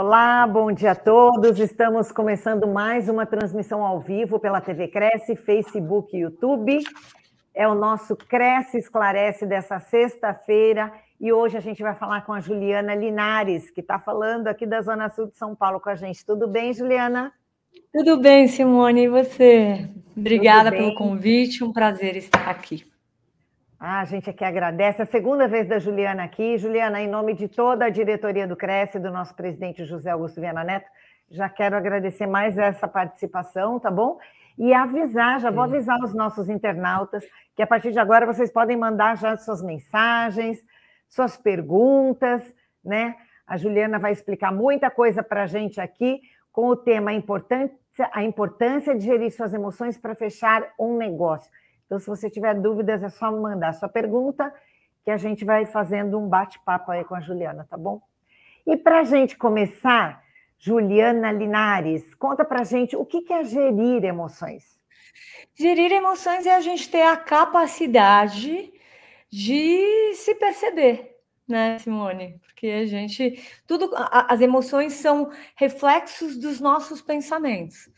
Olá, bom dia a todos. Estamos começando mais uma transmissão ao vivo pela TV Cresce, Facebook e YouTube. É o nosso Cresce Esclarece dessa sexta-feira e hoje a gente vai falar com a Juliana Linares, que está falando aqui da Zona Sul de São Paulo com a gente. Tudo bem, Juliana? Tudo bem, Simone, e você? Obrigada pelo convite, um prazer estar aqui. Ah, a gente aqui agradece. A segunda vez da Juliana aqui. Juliana, em nome de toda a diretoria do Cresce, do nosso presidente José Augusto Viana Neto, já quero agradecer mais essa participação, tá bom? E avisar, já vou avisar os nossos internautas que a partir de agora vocês podem mandar já suas mensagens, suas perguntas, né? A Juliana vai explicar muita coisa para a gente aqui com o tema a importância, a importância de gerir suas emoções para fechar um negócio. Então, se você tiver dúvidas, é só mandar sua pergunta, que a gente vai fazendo um bate-papo aí com a Juliana, tá bom? E para a gente começar, Juliana Linares, conta para a gente o que é gerir emoções. Gerir emoções é a gente ter a capacidade de se perceber, né, Simone? Porque a gente, tudo, as emoções são reflexos dos nossos pensamentos.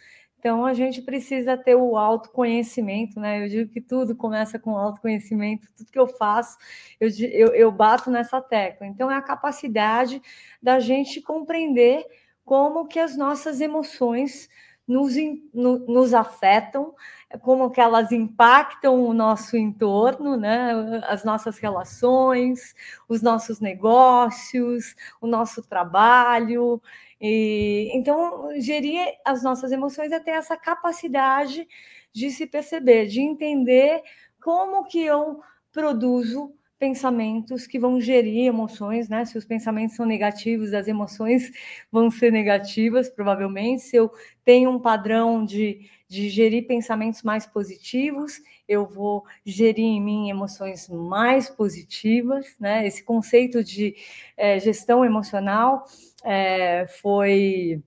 Então, a gente precisa ter o autoconhecimento, né? Eu digo que tudo começa com autoconhecimento, tudo que eu faço, eu, eu, eu bato nessa tecla. Então, é a capacidade da gente compreender como que as nossas emoções nos, no, nos afetam, como que elas impactam o nosso entorno, né? as nossas relações, os nossos negócios, o nosso trabalho. E, então, gerir as nossas emoções é ter essa capacidade de se perceber, de entender como que eu produzo pensamentos que vão gerir emoções, né? Se os pensamentos são negativos, as emoções vão ser negativas, provavelmente. Se eu tenho um padrão de, de gerir pensamentos mais positivos, eu vou gerir em mim emoções mais positivas, né? Esse conceito de é, gestão emocional é, foi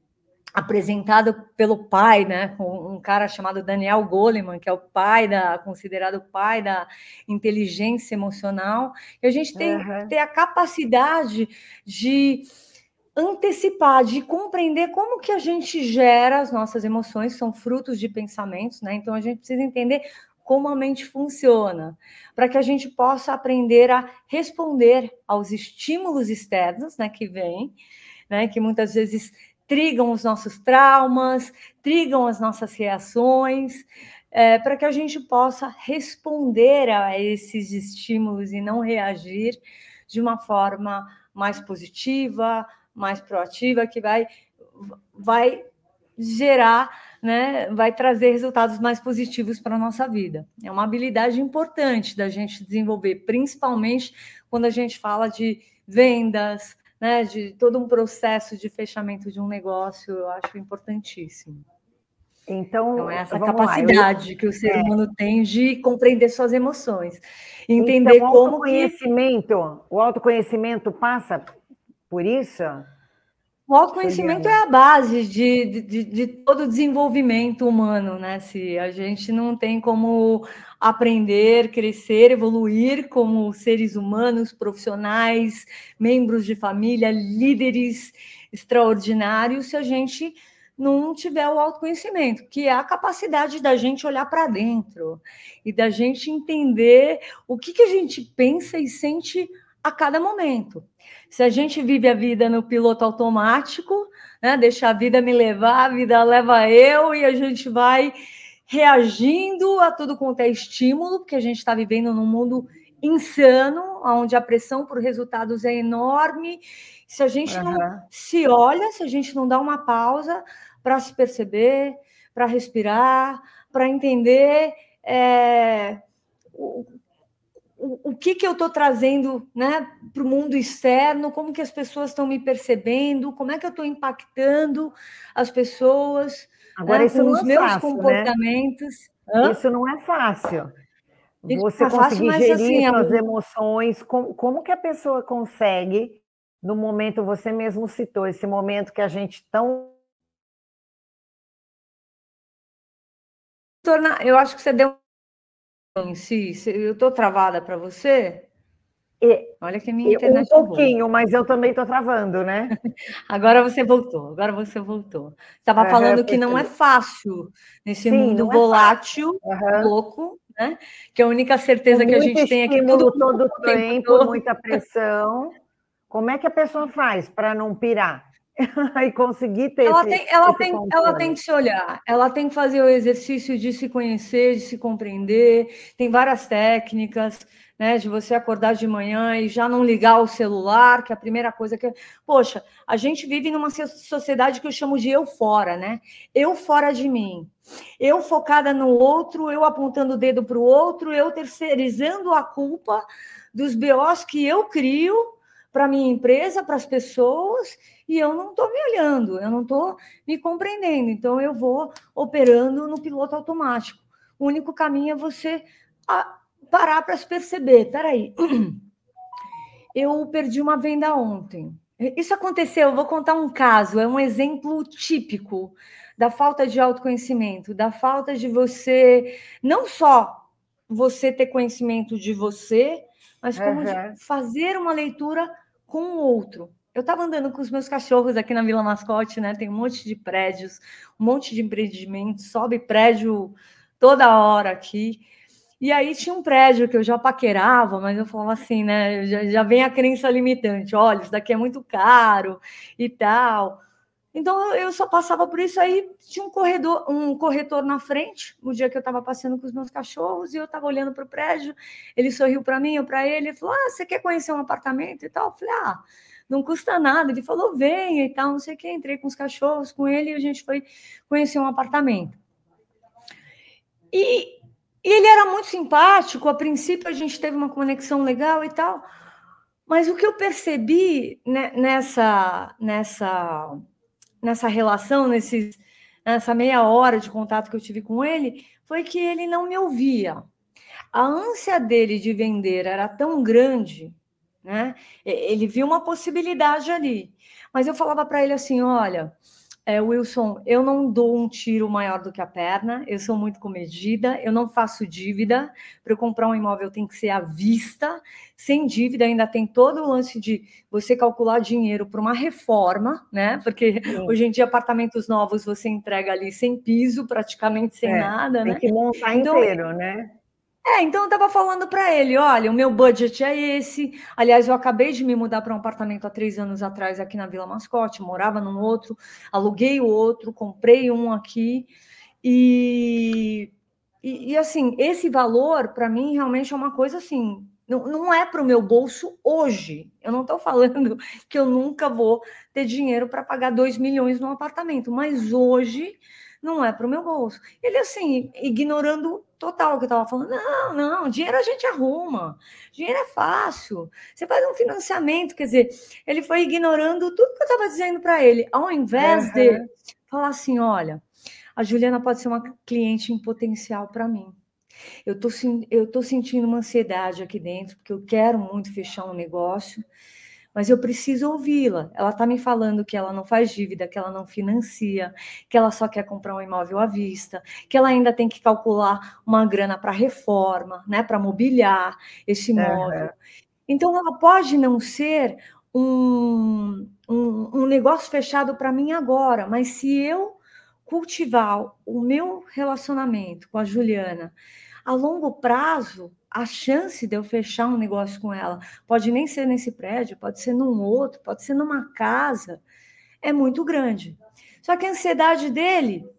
apresentado pelo pai, né, um cara chamado Daniel Goleman, que é o pai da considerado o pai da inteligência emocional. E a gente tem uhum. que ter a capacidade de antecipar, de compreender como que a gente gera as nossas emoções, são frutos de pensamentos, né? Então a gente precisa entender como a mente funciona, para que a gente possa aprender a responder aos estímulos externos, né, que vêm, né, que muitas vezes trigam os nossos traumas, trigam as nossas reações, é, para que a gente possa responder a esses estímulos e não reagir de uma forma mais positiva, mais proativa, que vai, vai gerar, né, vai trazer resultados mais positivos para a nossa vida. É uma habilidade importante da gente desenvolver, principalmente quando a gente fala de vendas, né, de todo um processo de fechamento de um negócio, eu acho importantíssimo. Então, então é essa capacidade eu... que o ser é. humano tem de compreender suas emoções, entender então, como o autoconhecimento, que... o autoconhecimento passa por isso? O autoconhecimento é a base de, de, de todo desenvolvimento humano, né? Se a gente não tem como aprender, crescer, evoluir como seres humanos, profissionais, membros de família, líderes extraordinários, se a gente não tiver o autoconhecimento, que é a capacidade da gente olhar para dentro e da gente entender o que, que a gente pensa e sente a cada momento. Se a gente vive a vida no piloto automático, né, deixa a vida me levar, a vida leva eu e a gente vai reagindo a tudo quanto é estímulo, porque a gente está vivendo num mundo insano, onde a pressão por resultados é enorme. Se a gente uhum. não se olha, se a gente não dá uma pausa para se perceber, para respirar, para entender é, o, o, o, que, que eu estou trazendo né, para o mundo externo, como que as pessoas estão me percebendo, como é que eu estou impactando as pessoas. Agora, né, isso com os é meus fácil, né? comportamentos. Né? Isso não é fácil. Você conseguir fácil, gerir assim, suas a... emoções, como, como que a pessoa consegue, no momento, você mesmo citou, esse momento que a gente tão. Eu acho que você deu em si. Eu estou travada para você? Olha que minha internet Um pouquinho, mas eu também estou travando, né? agora você voltou, agora você voltou. Estava falando que não é fácil nesse Sim, mundo é volátil, uhum. louco, né? Que a única certeza que a gente tem é que tudo todo o tempo, todo. muita pressão. Como é que a pessoa faz para não pirar? e conseguir ter ela esse, tem, ela esse tem, ela tem que se olhar, ela tem que fazer o exercício de se conhecer, de se compreender. Tem várias técnicas né? De você acordar de manhã e já não ligar o celular, que é a primeira coisa que. Poxa, a gente vive numa sociedade que eu chamo de eu fora, né? Eu fora de mim. Eu focada no outro, eu apontando o dedo para o outro, eu terceirizando a culpa dos BOs que eu crio para minha empresa, para as pessoas, e eu não estou me olhando, eu não estou me compreendendo. Então, eu vou operando no piloto automático. O único caminho é você parar para se perceber. Peraí, eu perdi uma venda ontem. Isso aconteceu, eu vou contar um caso, é um exemplo típico da falta de autoconhecimento, da falta de você, não só você ter conhecimento de você, mas como uhum. fazer uma leitura com o outro. Eu estava andando com os meus cachorros aqui na Vila Mascote, né? Tem um monte de prédios, um monte de empreendimentos, sobe prédio toda hora aqui. E aí tinha um prédio que eu já paquerava, mas eu falava assim, né? Já, já vem a crença limitante, olha, isso daqui é muito caro e tal. Então eu só passava por isso aí, tinha um corredor, um corretor na frente, no dia que eu estava passeando com os meus cachorros, e eu estava olhando para o prédio, ele sorriu para mim, eu para ele, ele falou: Ah, você quer conhecer um apartamento e tal? Eu falei, ah, não custa nada. Ele falou, venha e tal, não sei o que. Entrei com os cachorros, com ele, e a gente foi conhecer um apartamento. E e ele era muito simpático, a princípio a gente teve uma conexão legal e tal, mas o que eu percebi nessa, nessa, nessa relação, nesses, nessa meia hora de contato que eu tive com ele, foi que ele não me ouvia. A ânsia dele de vender era tão grande, né? Ele viu uma possibilidade ali. Mas eu falava para ele assim: olha, é, Wilson, eu não dou um tiro maior do que a perna, eu sou muito comedida, eu não faço dívida. Para eu comprar um imóvel tem que ser à vista, sem dívida, ainda tem todo o lance de você calcular dinheiro para uma reforma, né? Porque Sim. hoje em dia, apartamentos novos você entrega ali sem piso, praticamente sem é, nada, tem né? Tem que montar então, inteiro, né? É, então eu estava falando para ele, olha, o meu budget é esse. Aliás, eu acabei de me mudar para um apartamento há três anos atrás aqui na Vila Mascote, morava num outro, aluguei o outro, comprei um aqui e, e, e assim, esse valor para mim realmente é uma coisa assim, não, não é para o meu bolso hoje. Eu não estou falando que eu nunca vou ter dinheiro para pagar dois milhões num apartamento, mas hoje não é para o meu bolso. Ele, assim, ignorando total que eu estava falando. Não, não, dinheiro a gente arruma, dinheiro é fácil. Você faz um financiamento, quer dizer, ele foi ignorando tudo que eu estava dizendo para ele, ao invés uhum. de falar assim: olha, a Juliana pode ser uma cliente em potencial para mim. Eu tô, eu tô sentindo uma ansiedade aqui dentro, porque eu quero muito fechar um negócio mas eu preciso ouvi-la. Ela está me falando que ela não faz dívida, que ela não financia, que ela só quer comprar um imóvel à vista, que ela ainda tem que calcular uma grana para reforma, né, para mobiliar esse imóvel. Uhum. Então, ela pode não ser um, um, um negócio fechado para mim agora, mas se eu cultivar o meu relacionamento com a Juliana a longo prazo, a chance de eu fechar um negócio com ela pode nem ser nesse prédio, pode ser num outro, pode ser numa casa, é muito grande. Só que a ansiedade dele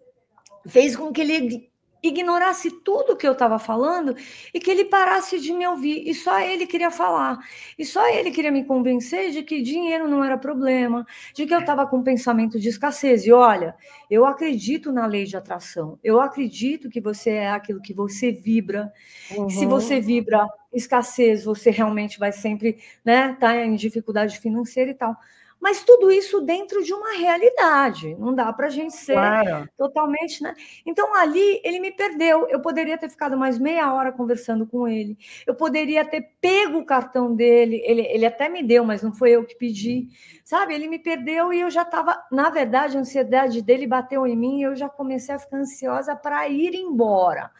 fez com que ele ignorasse tudo que eu estava falando e que ele parasse de me ouvir. E só ele queria falar. E só ele queria me convencer de que dinheiro não era problema, de que eu estava com um pensamento de escassez. E olha, eu acredito na lei de atração. Eu acredito que você é aquilo que você vibra. Uhum. Se você vibra escassez, você realmente vai sempre estar né, tá em dificuldade financeira e tal mas tudo isso dentro de uma realidade. Não dá para a gente ser claro. totalmente, né? Então ali ele me perdeu. Eu poderia ter ficado mais meia hora conversando com ele. Eu poderia ter pego o cartão dele. Ele, ele até me deu, mas não foi eu que pedi. Sabe? Ele me perdeu e eu já estava. Na verdade, a ansiedade dele bateu em mim e eu já comecei a ficar ansiosa para ir embora,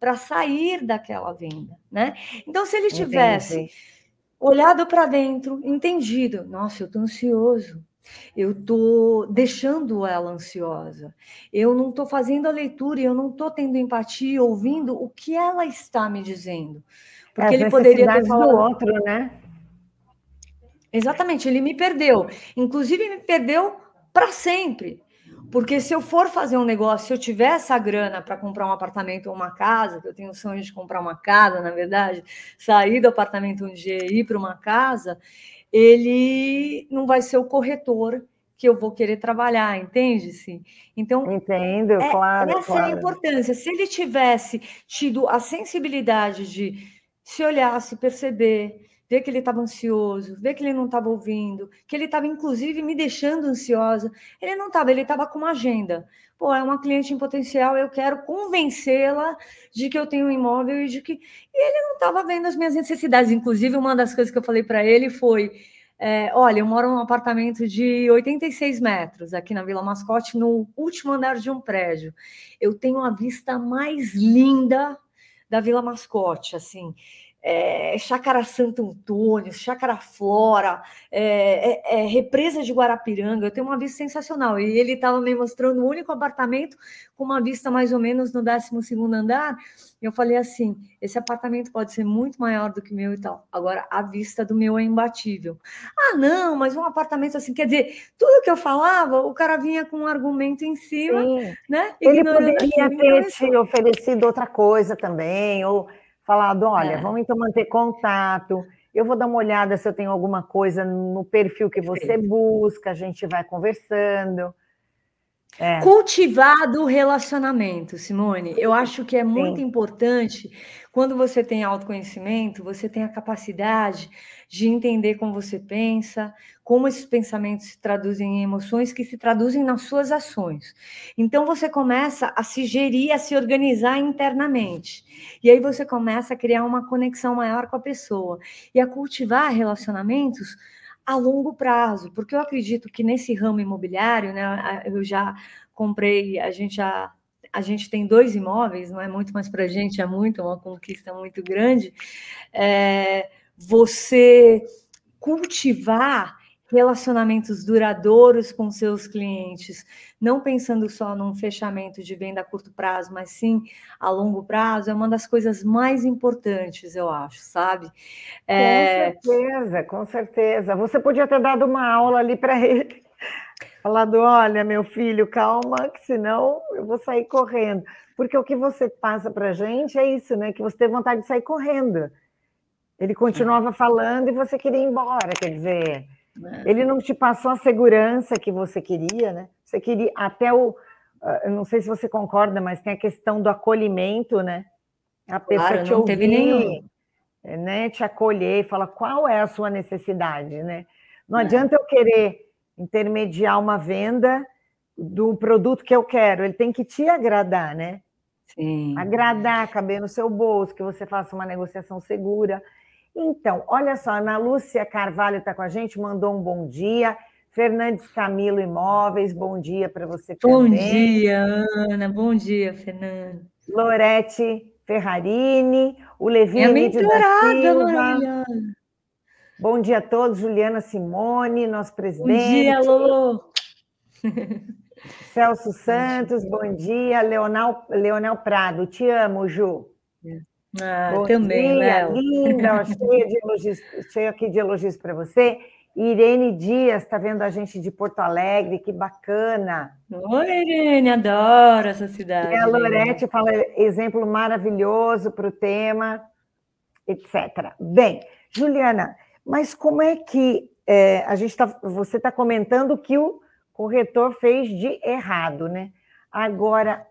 para sair daquela venda, né? Então, se ele tivesse. Entendi olhado para dentro, entendido. Nossa, eu estou ansioso. Eu estou deixando ela ansiosa. Eu não estou fazendo a leitura, eu não estou tendo empatia, ouvindo o que ela está me dizendo. Porque ele poderia ter falado... do outro, né? Exatamente, ele me perdeu. Inclusive, me perdeu para sempre. Porque se eu for fazer um negócio, se eu tiver essa grana para comprar um apartamento ou uma casa, que eu tenho o sonho de comprar uma casa, na verdade, sair do apartamento um dia e ir para uma casa, ele não vai ser o corretor que eu vou querer trabalhar, entende-se? Então, entendo, é, claro. Essa claro. é a importância. Se ele tivesse tido a sensibilidade de se olhar, se perceber, ver que ele estava ansioso, ver que ele não estava ouvindo, que ele estava, inclusive, me deixando ansiosa. Ele não estava, ele estava com uma agenda. Pô, é uma cliente em potencial, eu quero convencê-la de que eu tenho um imóvel e de que. E ele não estava vendo as minhas necessidades. Inclusive, uma das coisas que eu falei para ele foi. É, olha, eu moro num apartamento de 86 metros aqui na Vila Mascote, no último andar de um prédio. Eu tenho a vista mais linda da Vila Mascote, assim é, Chácara Santo Antônio, Chácara Flora, é, é, é, Represa de Guarapiranga. Eu tenho uma vista sensacional. E ele estava me mostrando o único apartamento com uma vista mais ou menos no 12 andar. E eu falei assim: esse apartamento pode ser muito maior do que o meu e tal. Agora, a vista do meu é imbatível. Ah, não, mas um apartamento assim, quer dizer, tudo que eu falava, o cara vinha com um argumento em cima, Sim. né? Ele poderia ter te oferecido outra coisa também, ou falado: olha, é. vamos então manter contato. Eu vou dar uma olhada se eu tenho alguma coisa no perfil que você busca, a gente vai conversando. É. Cultivado o relacionamento, Simone. Eu acho que é muito Sim. importante quando você tem autoconhecimento, você tem a capacidade de entender como você pensa, como esses pensamentos se traduzem em emoções que se traduzem nas suas ações. Então você começa a se gerir, a se organizar internamente. E aí você começa a criar uma conexão maior com a pessoa e a cultivar relacionamentos a longo prazo, porque eu acredito que nesse ramo imobiliário, né, eu já comprei, a gente já a gente tem dois imóveis, não é muito, mas para a gente é muito, é uma conquista muito grande. É, você cultivar relacionamentos duradouros com seus clientes, não pensando só num fechamento de venda a curto prazo, mas sim a longo prazo, é uma das coisas mais importantes, eu acho, sabe? É... Com certeza, com certeza. Você podia ter dado uma aula ali para ele, falado: olha, meu filho, calma, que senão eu vou sair correndo. Porque o que você passa para gente é isso, né? Que você tem vontade de sair correndo. Ele continuava falando e você queria ir embora, quer dizer. É. Ele não te passou a segurança que você queria, né? Você queria até o. Ah, eu não sei se você concorda, mas tem a questão do acolhimento, né? A pessoa claro, te ouvir, nenhum. né? Te acolher e falar qual é a sua necessidade, né? Não é. adianta eu querer intermediar uma venda do produto que eu quero, ele tem que te agradar, né? Sim. Agradar, caber no seu bolso, que você faça uma negociação segura. Então, olha só, Ana Lúcia Carvalho está com a gente, mandou um bom dia. Fernandes Camilo Imóveis, bom dia para você bom também. Bom dia, Ana. Bom dia, Fernando. Lorete Ferrarini, o Levi é Emílio da Silva. Bom dia a todos, Juliana Simone, nosso presidente. Bom dia, Lô. Celso Santos, bom dia. Leonel, Leonel Prado, te amo, Ju. É. Ah, Bom também, dia, Léo. linda, cheia, de elogios, cheia aqui de elogios para você. Irene Dias está vendo a gente de Porto Alegre, que bacana. Oi, Irene, adoro essa cidade. E a Lorete fala exemplo maravilhoso para o tema, etc. Bem, Juliana, mas como é que é, a gente tá, você está comentando que o corretor fez de errado, né? Agora,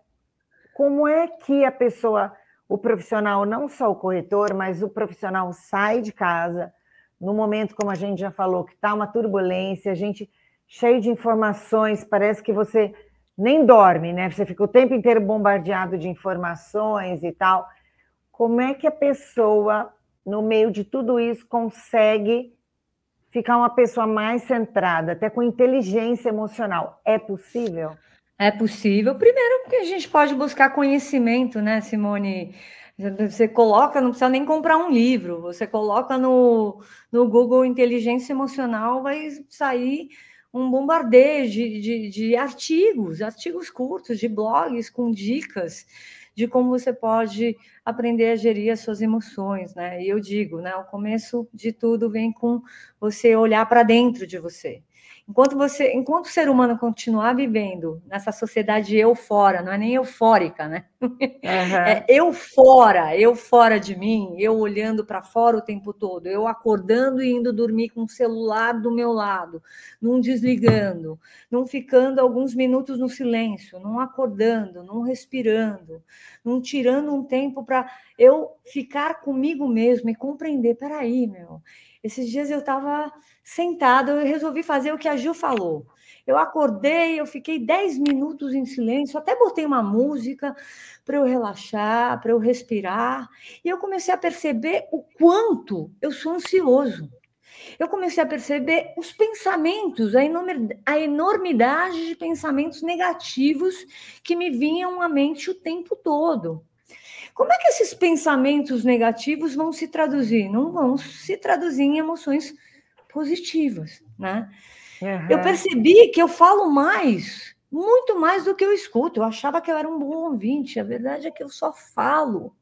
como é que a pessoa o profissional, não só o corretor, mas o profissional sai de casa, no momento, como a gente já falou, que está uma turbulência, a gente cheio de informações, parece que você nem dorme, né? Você fica o tempo inteiro bombardeado de informações e tal. Como é que a pessoa, no meio de tudo isso, consegue ficar uma pessoa mais centrada, até com inteligência emocional? É possível? É possível. Primeiro, porque a gente pode buscar conhecimento, né, Simone? Você coloca, não precisa nem comprar um livro, você coloca no, no Google Inteligência Emocional, vai sair um bombardeio de, de, de artigos, artigos curtos, de blogs com dicas de como você pode aprender a gerir as suas emoções, né? E eu digo, né, o começo de tudo vem com você olhar para dentro de você. Enquanto você, enquanto o ser humano continuar vivendo nessa sociedade eu fora, não é nem eufórica, né? Uhum. É eu fora, eu fora de mim, eu olhando para fora o tempo todo, eu acordando e indo dormir com o celular do meu lado, não desligando, não ficando alguns minutos no silêncio, não acordando, não respirando, não tirando um tempo para eu ficar comigo mesmo e compreender, peraí, meu, esses dias eu estava sentada, eu resolvi fazer o que a Gil falou. Eu acordei, eu fiquei 10 minutos em silêncio, até botei uma música para eu relaxar, para eu respirar, e eu comecei a perceber o quanto eu sou ansioso. Eu comecei a perceber os pensamentos, a enormidade de pensamentos negativos que me vinham à mente o tempo todo. Como é que esses pensamentos negativos vão se traduzir? Não vão se traduzir em emoções positivas, né? Uhum. Eu percebi que eu falo mais, muito mais do que eu escuto. Eu achava que eu era um bom ouvinte. A verdade é que eu só falo.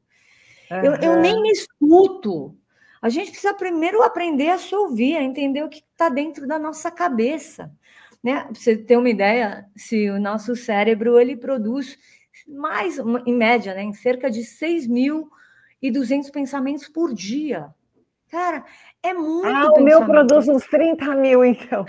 Uhum. Eu, eu nem me escuto. A gente precisa primeiro aprender a se ouvir, a entender o que está dentro da nossa cabeça. Né? Pra você ter uma ideia, se o nosso cérebro ele produz mais, em média, né, em cerca de 6.200 pensamentos por dia. Cara, é muito. Ah, o meu produz uns 30 mil, então.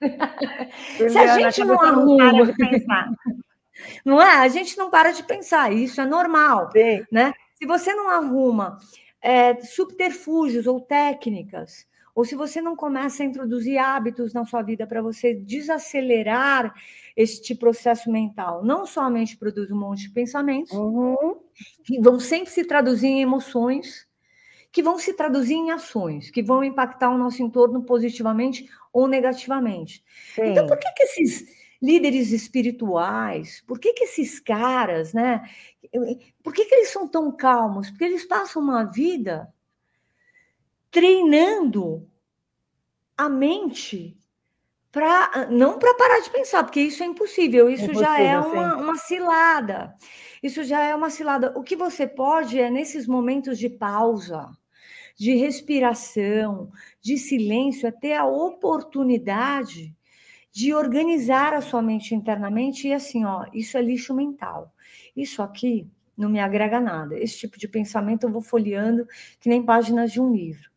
Se a gente não arruma. Não é? A gente não para de pensar, isso é normal. Sim. Né? Se você não arruma é, subterfúgios ou técnicas, ou se você não começa a introduzir hábitos na sua vida para você desacelerar este processo mental, não somente produz um monte de pensamentos, uhum. que vão sempre se traduzir em emoções, que vão se traduzir em ações, que vão impactar o nosso entorno positivamente ou negativamente. Sim. Então, por que, que esses líderes espirituais, por que, que esses caras, né? Por que, que eles são tão calmos? Porque eles passam uma vida treinando a mente para não para parar de pensar, porque isso é impossível, isso impossível, já é uma, uma cilada. Isso já é uma cilada. O que você pode é nesses momentos de pausa, de respiração, de silêncio, é ter a oportunidade de organizar a sua mente internamente e assim, ó, isso é lixo mental. Isso aqui não me agrega nada. Esse tipo de pensamento eu vou folheando que nem páginas de um livro.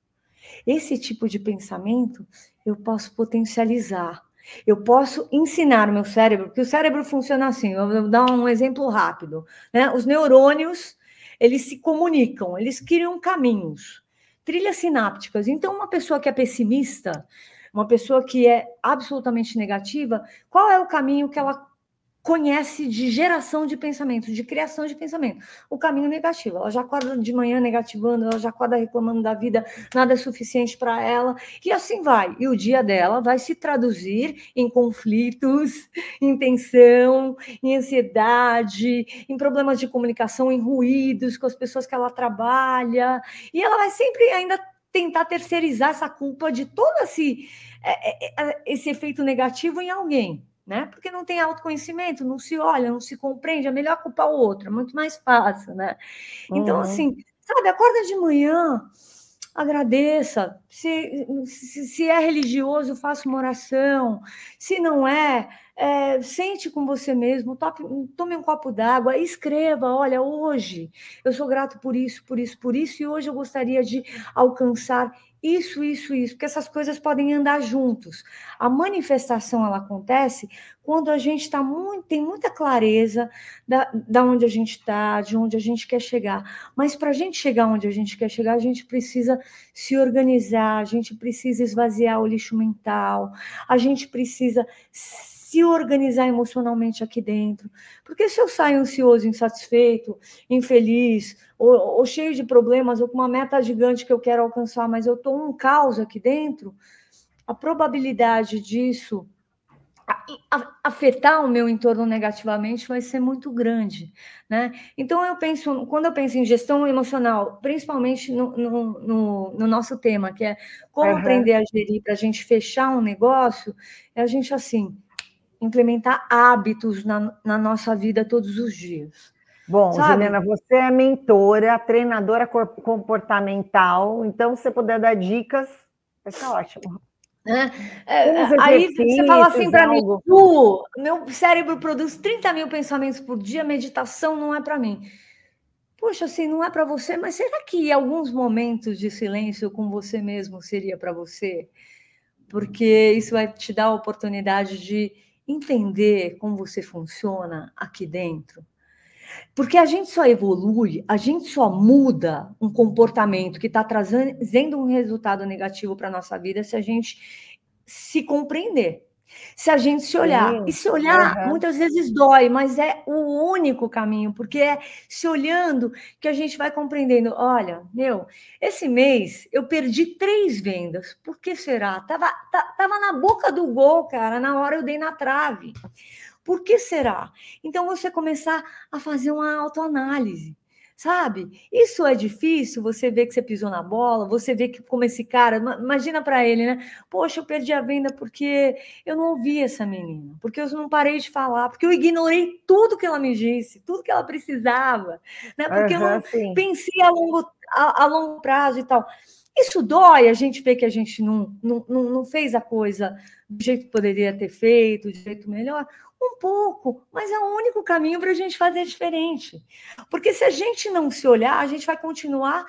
Esse tipo de pensamento eu posso potencializar. Eu posso ensinar o meu cérebro, porque o cérebro funciona assim. Eu vou dar um exemplo rápido. Né? Os neurônios, eles se comunicam, eles criam caminhos, trilhas sinápticas. Então, uma pessoa que é pessimista, uma pessoa que é absolutamente negativa, qual é o caminho que ela conhece de geração de pensamento, de criação de pensamento. O caminho negativo. Ela já acorda de manhã negativando, ela já acorda reclamando da vida, nada é suficiente para ela, e assim vai. E o dia dela vai se traduzir em conflitos, em tensão, em ansiedade, em problemas de comunicação, em ruídos com as pessoas que ela trabalha. E ela vai sempre ainda tentar terceirizar essa culpa de todo esse, é, é, é, esse efeito negativo em alguém né? Porque não tem autoconhecimento, não se olha, não se compreende, é melhor culpar o outro, é muito mais fácil, né? Então, uhum. assim, sabe, acorda de manhã, agradeça. Se, se, se, é religioso, faça uma oração. Se não é, é sente com você mesmo, tope, tome um copo d'água, escreva: olha, hoje eu sou grato por isso, por isso, por isso, e hoje eu gostaria de alcançar isso, isso, isso, porque essas coisas podem andar juntos. A manifestação ela acontece quando a gente está muito, tem muita clareza da, da onde a gente está, de onde a gente quer chegar. Mas para a gente chegar onde a gente quer chegar, a gente precisa se organizar, a gente precisa esvaziar o lixo mental, a gente precisa se organizar emocionalmente aqui dentro. Porque se eu saio ansioso, insatisfeito, infeliz, ou, ou cheio de problemas, ou com uma meta gigante que eu quero alcançar, mas eu estou um caos aqui dentro, a probabilidade disso afetar o meu entorno negativamente vai ser muito grande, né? Então eu penso, quando eu penso em gestão emocional, principalmente no, no, no, no nosso tema, que é como uhum. aprender a gerir para a gente fechar um negócio, é a gente assim implementar hábitos na, na nossa vida todos os dias. Bom, Sabe? Juliana, você é mentora, treinadora comportamental, então se você puder dar dicas, vai ser ótimo. É, é aí você fala assim para mim, tu, meu cérebro produz 30 mil pensamentos por dia, meditação não é para mim. Poxa, assim, não é para você, mas será que alguns momentos de silêncio com você mesmo seria para você? Porque isso vai te dar a oportunidade de entender como você funciona aqui dentro. Porque a gente só evolui, a gente só muda um comportamento que está trazendo um resultado negativo para a nossa vida se a gente se compreender. Se a gente se olhar. Sim. E se olhar, uhum. muitas vezes dói, mas é o único caminho, porque é se olhando que a gente vai compreendendo. Olha, meu, esse mês eu perdi três vendas. Por que será? Tava, tava na boca do gol, cara. Na hora eu dei na trave. Por que será? Então você começar a fazer uma autoanálise. Sabe? Isso é difícil, você vê que você pisou na bola, você vê que como esse cara, imagina para ele, né? Poxa, eu perdi a venda porque eu não ouvi essa menina, porque eu não parei de falar, porque eu ignorei tudo que ela me disse, tudo que ela precisava, né? Porque uhum, eu não sim. pensei a longo, a, a longo prazo e tal. Isso dói, a gente vê que a gente não, não, não fez a coisa do jeito que poderia ter feito, do jeito melhor. Um pouco, mas é o único caminho para a gente fazer diferente. Porque se a gente não se olhar, a gente vai continuar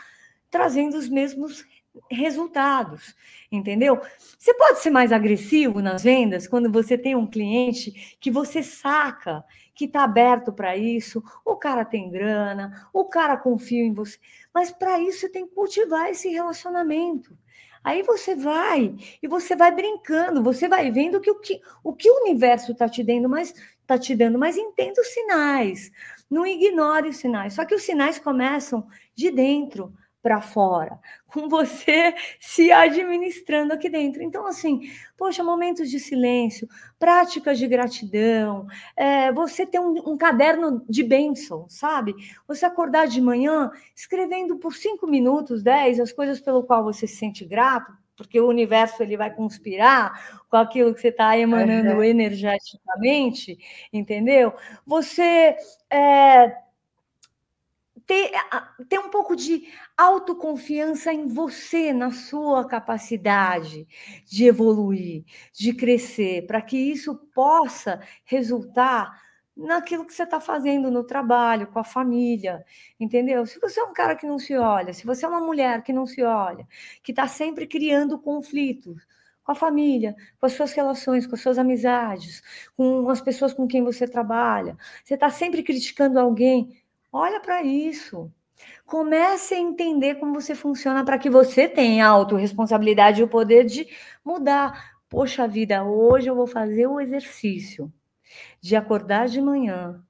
trazendo os mesmos resultados, entendeu? Você pode ser mais agressivo nas vendas quando você tem um cliente que você saca que está aberto para isso, o cara tem grana, o cara confia em você, mas para isso você tem que cultivar esse relacionamento. Aí você vai e você vai brincando, você vai vendo que o que o, que o universo está te dando, mas está te dando, mas entenda os sinais. Não ignore os sinais. Só que os sinais começam de dentro para fora, com você se administrando aqui dentro. Então, assim, poxa, momentos de silêncio, práticas de gratidão, é, você ter um, um, caderno de bênção, sabe? Você acordar de manhã escrevendo por cinco minutos, dez, as coisas pelo qual você se sente grato, porque o universo ele vai conspirar com aquilo que você está emanando uhum. energeticamente, entendeu? Você é, ter, ter um pouco de autoconfiança em você, na sua capacidade de evoluir, de crescer, para que isso possa resultar naquilo que você está fazendo no trabalho, com a família, entendeu? Se você é um cara que não se olha, se você é uma mulher que não se olha, que está sempre criando conflitos com a família, com as suas relações, com as suas amizades, com as pessoas com quem você trabalha, você está sempre criticando alguém, Olha para isso. Comece a entender como você funciona para que você tenha a autorresponsabilidade e o poder de mudar. Poxa vida, hoje eu vou fazer o exercício de acordar de manhã,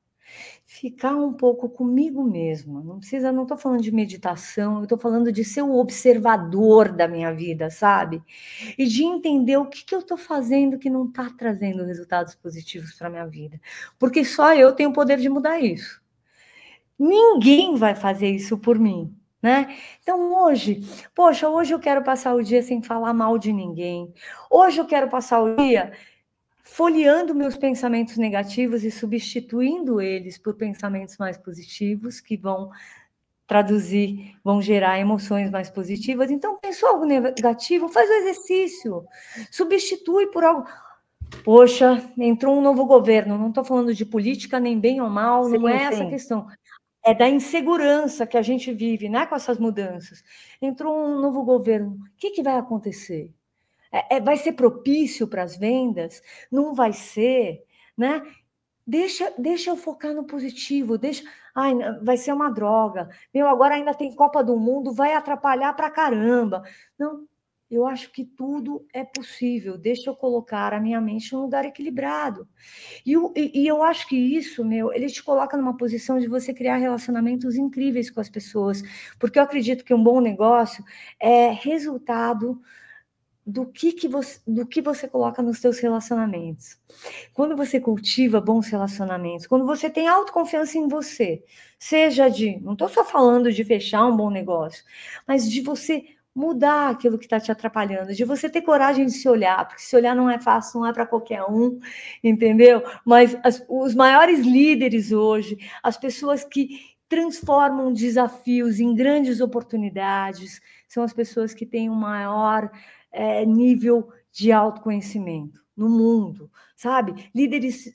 ficar um pouco comigo mesma. Não precisa, não estou falando de meditação, eu estou falando de ser o observador da minha vida, sabe? E de entender o que, que eu estou fazendo que não está trazendo resultados positivos para minha vida. Porque só eu tenho o poder de mudar isso. Ninguém vai fazer isso por mim, né? Então hoje, poxa, hoje eu quero passar o dia sem falar mal de ninguém. Hoje eu quero passar o dia folheando meus pensamentos negativos e substituindo eles por pensamentos mais positivos que vão traduzir, vão gerar emoções mais positivas. Então, pensou algo negativo, faz o exercício, substitui por algo. Poxa, entrou um novo governo. Não estou falando de política nem bem ou mal, sim, não é sim. essa questão é da insegurança que a gente vive, né, com essas mudanças. Entrou um novo governo, o que, que vai acontecer? É, é, vai ser propício para as vendas? Não vai ser, né? Deixa, deixa eu focar no positivo, deixa. Ai, vai ser uma droga. Meu, agora ainda tem Copa do Mundo, vai atrapalhar para caramba. Não, eu acho que tudo é possível. Deixa eu colocar a minha mente num lugar equilibrado. E, e, e, eu acho que isso, meu, ele te coloca numa posição de você criar relacionamentos incríveis com as pessoas. Porque eu acredito que um bom negócio é resultado do que, que você, do que você coloca nos seus relacionamentos. Quando você cultiva bons relacionamentos, quando você tem autoconfiança em você, seja de, não estou só falando de fechar um bom negócio, mas de você mudar aquilo que está te atrapalhando, de você ter coragem de se olhar, porque se olhar não é fácil, não é para qualquer um, entendeu? Mas as, os maiores líderes hoje, as pessoas que transformam desafios em grandes oportunidades, são as pessoas que têm um maior é, nível de autoconhecimento no mundo, sabe? Líderes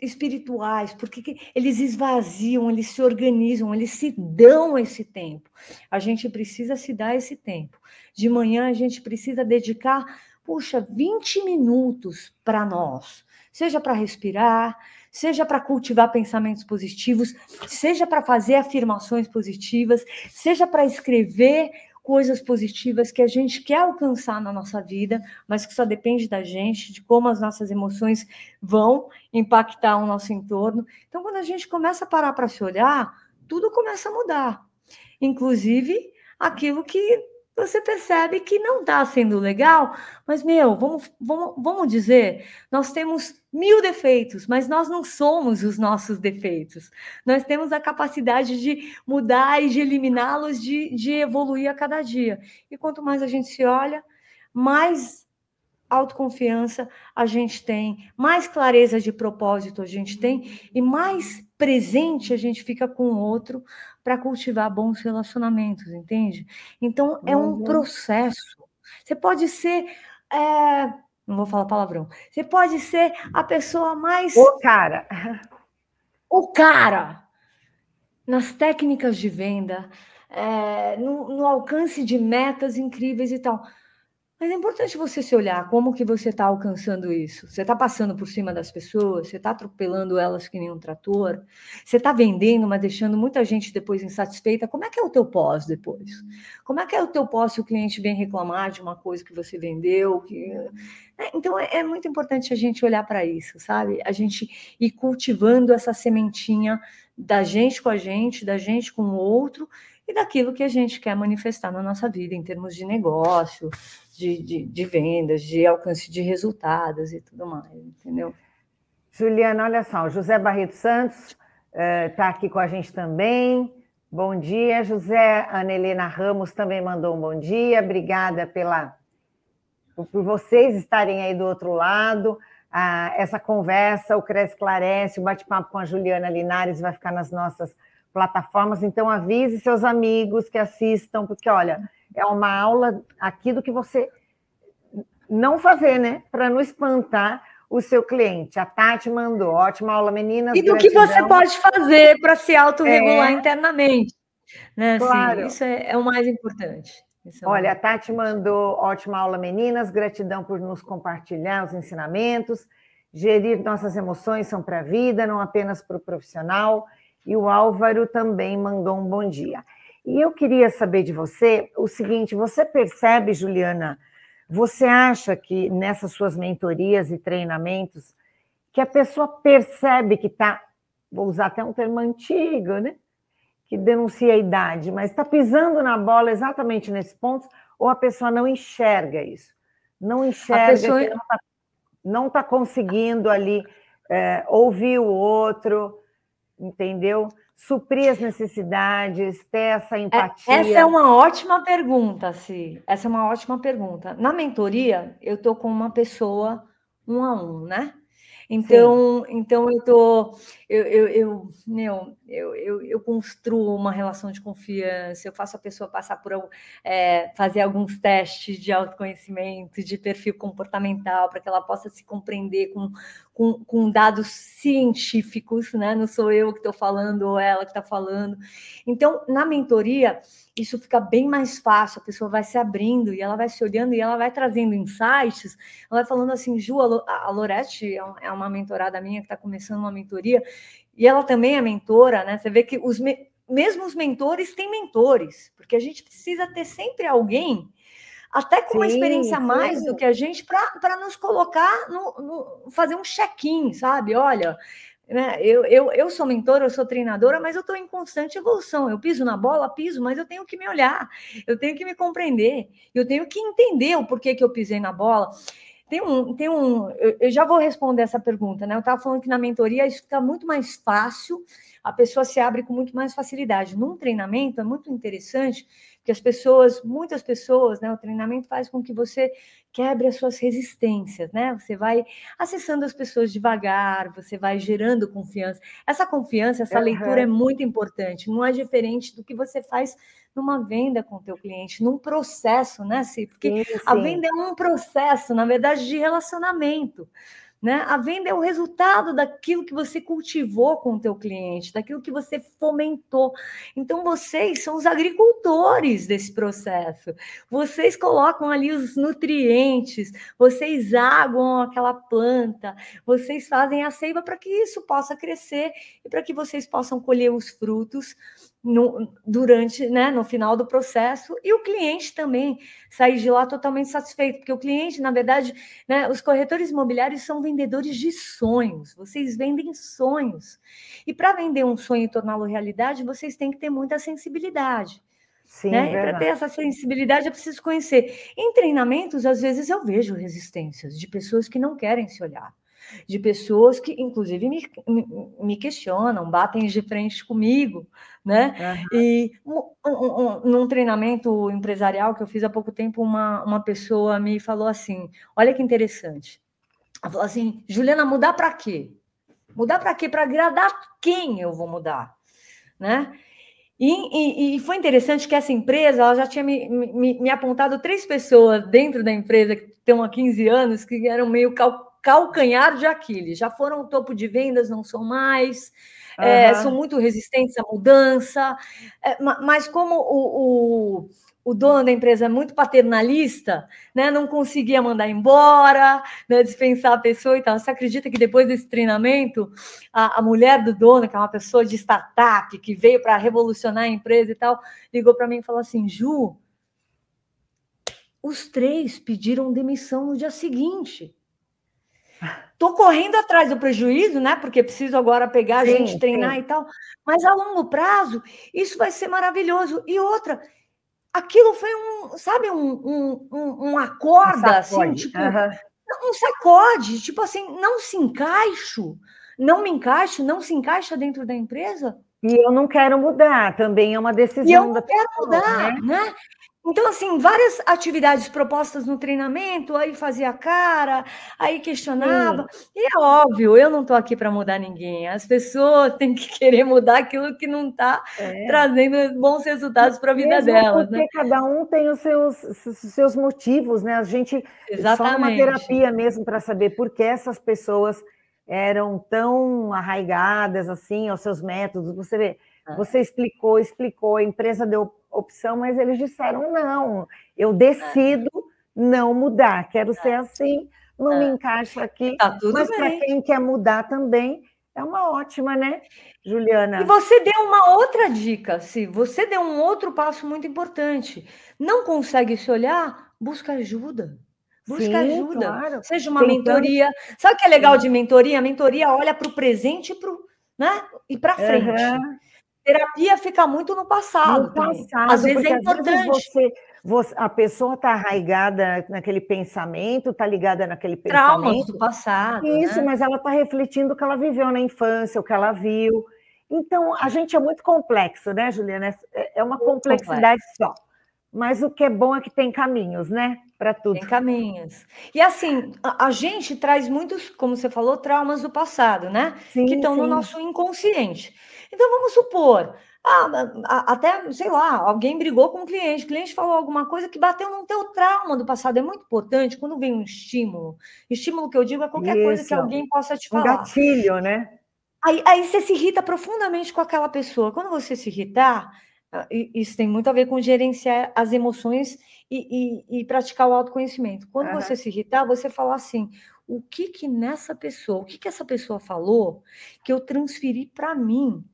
espirituais, porque eles esvaziam, eles se organizam, eles se dão esse tempo. A gente precisa se dar esse tempo. De manhã a gente precisa dedicar, puxa, 20 minutos para nós, seja para respirar, seja para cultivar pensamentos positivos, seja para fazer afirmações positivas, seja para escrever coisas positivas que a gente quer alcançar na nossa vida, mas que só depende da gente, de como as nossas emoções vão impactar o nosso entorno. Então, quando a gente começa a parar para se olhar, tudo começa a mudar. Inclusive aquilo que você percebe que não está sendo legal, mas, meu, vamos, vamos, vamos dizer, nós temos mil defeitos, mas nós não somos os nossos defeitos. Nós temos a capacidade de mudar e de eliminá-los, de, de evoluir a cada dia. E quanto mais a gente se olha, mais autoconfiança a gente tem, mais clareza de propósito a gente tem e mais presente a gente fica com o outro para cultivar bons relacionamentos, entende? Então é um uhum. processo. Você pode ser é, não vou falar palavrão. Você pode ser a pessoa mais. O cara. O cara. Nas técnicas de venda, é, no, no alcance de metas incríveis e tal. Mas é importante você se olhar como que você está alcançando isso. Você está passando por cima das pessoas, você está atropelando elas que nem um trator, você está vendendo, mas deixando muita gente depois insatisfeita. Como é que é o teu pós depois? Como é que é o teu pós se o cliente vem reclamar de uma coisa que você vendeu? Que... É, então é, é muito importante a gente olhar para isso, sabe? A gente ir cultivando essa sementinha da gente com a gente, da gente com o outro e daquilo que a gente quer manifestar na nossa vida em termos de negócio, de, de, de vendas, de alcance de resultados e tudo mais, entendeu? Juliana, olha só, o José Barreto Santos está uh, aqui com a gente também. Bom dia, José. Ana Helena Ramos também mandou um bom dia. Obrigada pela por vocês estarem aí do outro lado. Ah, essa conversa, o Cresce Clarece, o bate-papo com a Juliana Linares vai ficar nas nossas plataformas. Então, avise seus amigos que assistam, porque, olha, é uma aula aqui do que você não fazer, né? Para não espantar o seu cliente. A Tati mandou, ótima aula, meninas. E do gratidão. que você pode fazer para se autorregular é... internamente. Né? Assim, claro. Assim, isso é, é, o mais importante. É Olha, a Tati mandou ótima aula, meninas. Gratidão por nos compartilhar os ensinamentos. Gerir nossas emoções são para a vida, não apenas para o profissional. E o Álvaro também mandou um bom dia. E eu queria saber de você o seguinte: você percebe, Juliana, você acha que nessas suas mentorias e treinamentos, que a pessoa percebe que está, vou usar até um termo antigo, né? Que denuncia a idade, mas está pisando na bola exatamente nesses pontos, ou a pessoa não enxerga isso? Não enxerga, pessoa... não está tá conseguindo ali é, ouvir o outro, entendeu? suprir as necessidades, ter essa é, empatia? Essa é uma ótima pergunta, Si. Essa é uma ótima pergunta. Na mentoria, eu estou com uma pessoa um a um, né? Então, então eu tô, eu, eu, eu, meu, eu, eu, eu, construo uma relação de confiança, eu faço a pessoa passar por é, fazer alguns testes de autoconhecimento, de perfil comportamental, para que ela possa se compreender com, com, com dados científicos, né? Não sou eu que estou falando ou ela que está falando. Então, na mentoria, isso fica bem mais fácil, a pessoa vai se abrindo e ela vai se olhando e ela vai trazendo insights, ela vai falando assim, Ju, a Lorete é, é uma mentorada minha que está começando uma mentoria, e ela também é mentora, né? Você vê que os me... mesmo os mentores têm mentores, porque a gente precisa ter sempre alguém, até com sim, uma experiência a mais do que a gente, para nos colocar, no, no fazer um check-in, sabe? Olha, né? Eu, eu, eu sou mentora, eu sou treinadora, mas eu estou em constante evolução. Eu piso na bola, piso, mas eu tenho que me olhar, eu tenho que me compreender, eu tenho que entender o porquê que eu pisei na bola. Tem um, tem um, eu, já vou responder essa pergunta, né? Eu estava falando que na mentoria isso fica muito mais fácil, a pessoa se abre com muito mais facilidade. Num treinamento é muito interessante que as pessoas, muitas pessoas, né, o treinamento faz com que você quebre as suas resistências, né? Você vai acessando as pessoas devagar, você vai gerando confiança. Essa confiança, essa uhum. leitura é muito importante, não é diferente do que você faz numa venda com o teu cliente, num processo, né, Sim? Porque sim, sim. a venda é um processo, na verdade, de relacionamento. Né? A venda é o resultado daquilo que você cultivou com o teu cliente, daquilo que você fomentou. Então vocês são os agricultores desse processo. Vocês colocam ali os nutrientes, vocês aguam aquela planta, vocês fazem a seiva para que isso possa crescer e para que vocês possam colher os frutos no, durante, né, no final do processo, e o cliente também sair de lá totalmente satisfeito, porque o cliente, na verdade, né, os corretores imobiliários são vendedores de sonhos, vocês vendem sonhos. E para vender um sonho e torná-lo realidade, vocês têm que ter muita sensibilidade. Sim, né? E para ter essa sensibilidade, eu preciso conhecer. Em treinamentos, às vezes eu vejo resistências de pessoas que não querem se olhar de pessoas que, inclusive, me, me questionam, batem de frente comigo, né? Uhum. E um, um, um, num treinamento empresarial que eu fiz há pouco tempo, uma, uma pessoa me falou assim: olha que interessante. Ela falou assim: Juliana, mudar para quê? Mudar para quê? Para agradar quem eu vou mudar, né? E, e, e, foi interessante que essa empresa ela já tinha me, me, me, apontado três pessoas dentro da empresa que estão há 15 anos que eram meio cal, calcanhar de Aquiles. Já foram o topo de vendas, não são mais. Uhum. É, são muito resistentes à mudança. É, mas como o, o, o, dono da empresa é muito paternalista, né, não conseguia mandar embora, né, dispensar a pessoa e tal. Você acredita que depois desse treinamento, a, a mulher do dono, que é uma pessoa de startup, que veio para revolucionar a empresa e tal, ligou para mim e falou assim: Ju, os três pediram demissão no dia seguinte. Tô correndo atrás do prejuízo, né? Porque preciso agora pegar a gente, treinar sim. e tal. Mas a longo prazo, isso vai ser maravilhoso. E outra, aquilo foi um, sabe, um, um, um, um acorda, um assim, tipo, uhum. um sacode, tipo assim, não se encaixo, não me encaixo, não se encaixa dentro da empresa. E eu não quero mudar, também é uma decisão e eu não quero pessoa, mudar, né? né? Então, assim, várias atividades propostas no treinamento, aí fazia cara, aí questionava. Sim. E é óbvio, eu não estou aqui para mudar ninguém. As pessoas têm que querer mudar aquilo que não está é. trazendo bons resultados para a vida Mesmo delas. Porque né? cada um tem os seus, seus motivos, né? A gente Exatamente. só uma terapia mesmo para saber por que essas pessoas eram tão arraigadas assim aos seus métodos. Você vê. Você explicou, explicou, a empresa deu opção, mas eles disseram: não, eu decido não mudar, quero ser assim, não me encaixa aqui. Tá mas para quem quer mudar também, é uma ótima, né, Juliana? E você deu uma outra dica, se você deu um outro passo muito importante. Não consegue se olhar, busca ajuda. Busca Sim, ajuda. Claro. Seja uma Tentando... mentoria. Sabe o que é legal de mentoria? A mentoria olha para o presente e para né? e para frente. Uhum terapia fica muito no passado. No passado às vezes é importante. Você, você, a pessoa está arraigada naquele pensamento, está ligada naquele Traumas pensamento. do passado. Isso, né? mas ela está refletindo o que ela viveu na infância, o que ela viu. Então, a gente é muito complexo, né, Juliana? É, é uma muito complexidade complexo. só. Mas o que é bom é que tem caminhos, né? Para tudo. Tem caminhos. E assim, a, a, gente traz muitos, como você falou, traumas do passado, né? Sim, que estão no nosso inconsciente. Então, vamos supor, ah, até, sei lá, alguém brigou com o cliente, o cliente falou alguma coisa que bateu no teu trauma do passado. É muito importante quando vem um estímulo. Estímulo que eu digo é qualquer Isso. coisa que alguém possa te falar. Um gatilho, né? Aí, aí você se irrita profundamente com aquela pessoa. Quando você se irritar, ah, isso tem muito a ver com gerenciar as emoções e, e, e praticar o autoconhecimento. Quando uhum. você se irritar, você fala assim: o que que nessa pessoa, o que que essa pessoa falou que eu transferi para mim?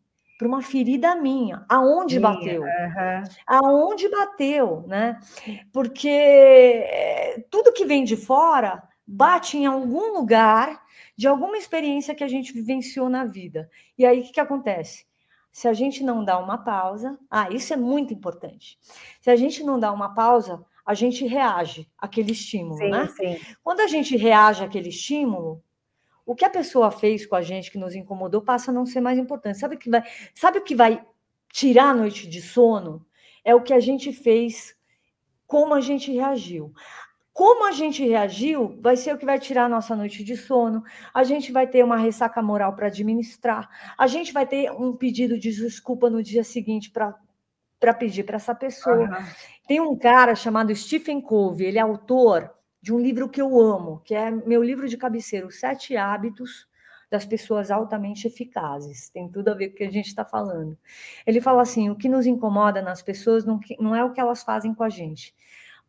Para uma ferida minha, aonde bateu, uhum. aonde bateu, né? Porque eh, tudo que vem de fora bate em algum lugar de alguma experiência que a gente vivenciou na vida. E aí o que, que acontece? Se a gente não dá uma pausa, ah, isso é muito importante. Se a gente não dá uma pausa, a gente reage àquele estímulo, sim, né? Sim. Quando a gente reage àquele estímulo, o que a pessoa fez com a gente que nos incomodou passa a não ser mais importante. Sabe o que vai, sabe o que vai tirar a noite de sono? É o que a gente fez, como a gente reagiu. Como a gente reagiu vai ser o que vai tirar a nossa noite de sono. A gente vai ter uma ressaca moral para administrar. A gente vai ter um pedido de desculpa no dia seguinte para pedir para essa pessoa. Uhum. Tem um cara chamado Stephen Covey, ele é autor de um livro que eu amo, que é meu livro de cabeceira, Os Sete Hábitos das Pessoas Altamente Eficazes. Tem tudo a ver com o que a gente está falando. Ele fala assim: o que nos incomoda nas pessoas não, não é o que elas fazem com a gente,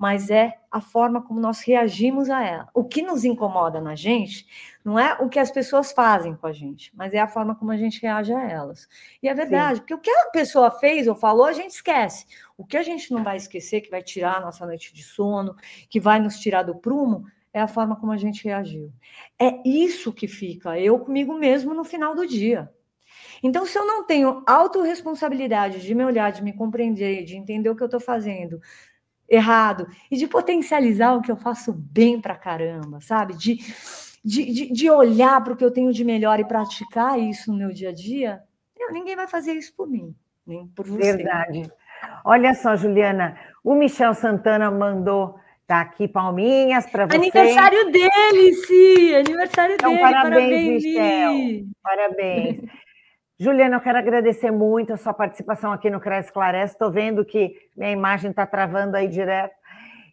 mas é a forma como nós reagimos a ela. O que nos incomoda na gente não é o que as pessoas fazem com a gente, mas é a forma como a gente reage a elas. E é verdade, Sim. porque o que a pessoa fez ou falou, a gente esquece. O que a gente não vai esquecer, que vai tirar a nossa noite de sono, que vai nos tirar do prumo, é a forma como a gente reagiu. É isso que fica eu comigo mesmo no final do dia. Então, se eu não tenho autorresponsabilidade de me olhar, de me compreender, de entender o que eu estou fazendo, errado e de potencializar o que eu faço bem pra caramba, sabe? De, de, de, de olhar para o que eu tenho de melhor e praticar isso no meu dia a dia, eu, ninguém vai fazer isso por mim, nem por você. Verdade. Olha só, Juliana, o Michel Santana mandou tá aqui palminhas para você. Aniversário dele, sim, aniversário então, dele. Parabéns, parabéns Michel. Parabéns. Juliana, eu quero agradecer muito a sua participação aqui no CRES Esclarece. Estou vendo que minha imagem está travando aí direto,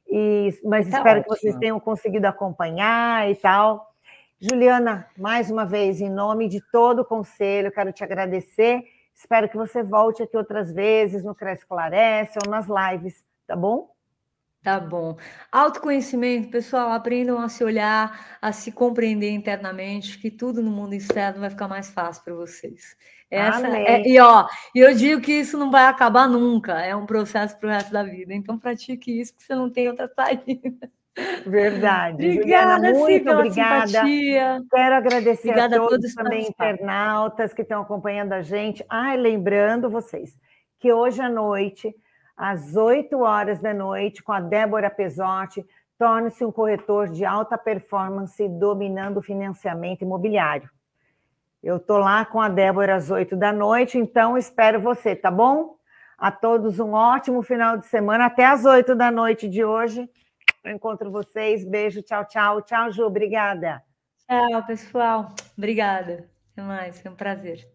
e, mas tá espero ótimo. que vocês tenham conseguido acompanhar e tal. Juliana, mais uma vez, em nome de todo o conselho, quero te agradecer. Espero que você volte aqui outras vezes no CRES Esclarece ou nas lives, tá bom? Tá bom. Autoconhecimento, pessoal, aprendam a se olhar, a se compreender internamente, que tudo no mundo externo vai ficar mais fácil para vocês. Essa é, e ó, eu digo que isso não vai acabar nunca, é um processo para o resto da vida. Então pratique isso, porque você não tem outra saída. Verdade. Obrigada, Juliana, muito obrigada. Simpatia. Quero agradecer obrigada a todos, a todos também internautas que estão acompanhando a gente. Ai, lembrando vocês que hoje à noite às 8 horas da noite, com a Débora Pesotti. Torne-se um corretor de alta performance dominando o financiamento imobiliário. Eu estou lá com a Débora às 8 da noite, então espero você, tá bom? A todos um ótimo final de semana. Até às 8 da noite de hoje. Eu encontro vocês. Beijo, tchau, tchau. Tchau, Ju. Obrigada. Tchau, pessoal. Obrigada. Até mais. Foi um prazer.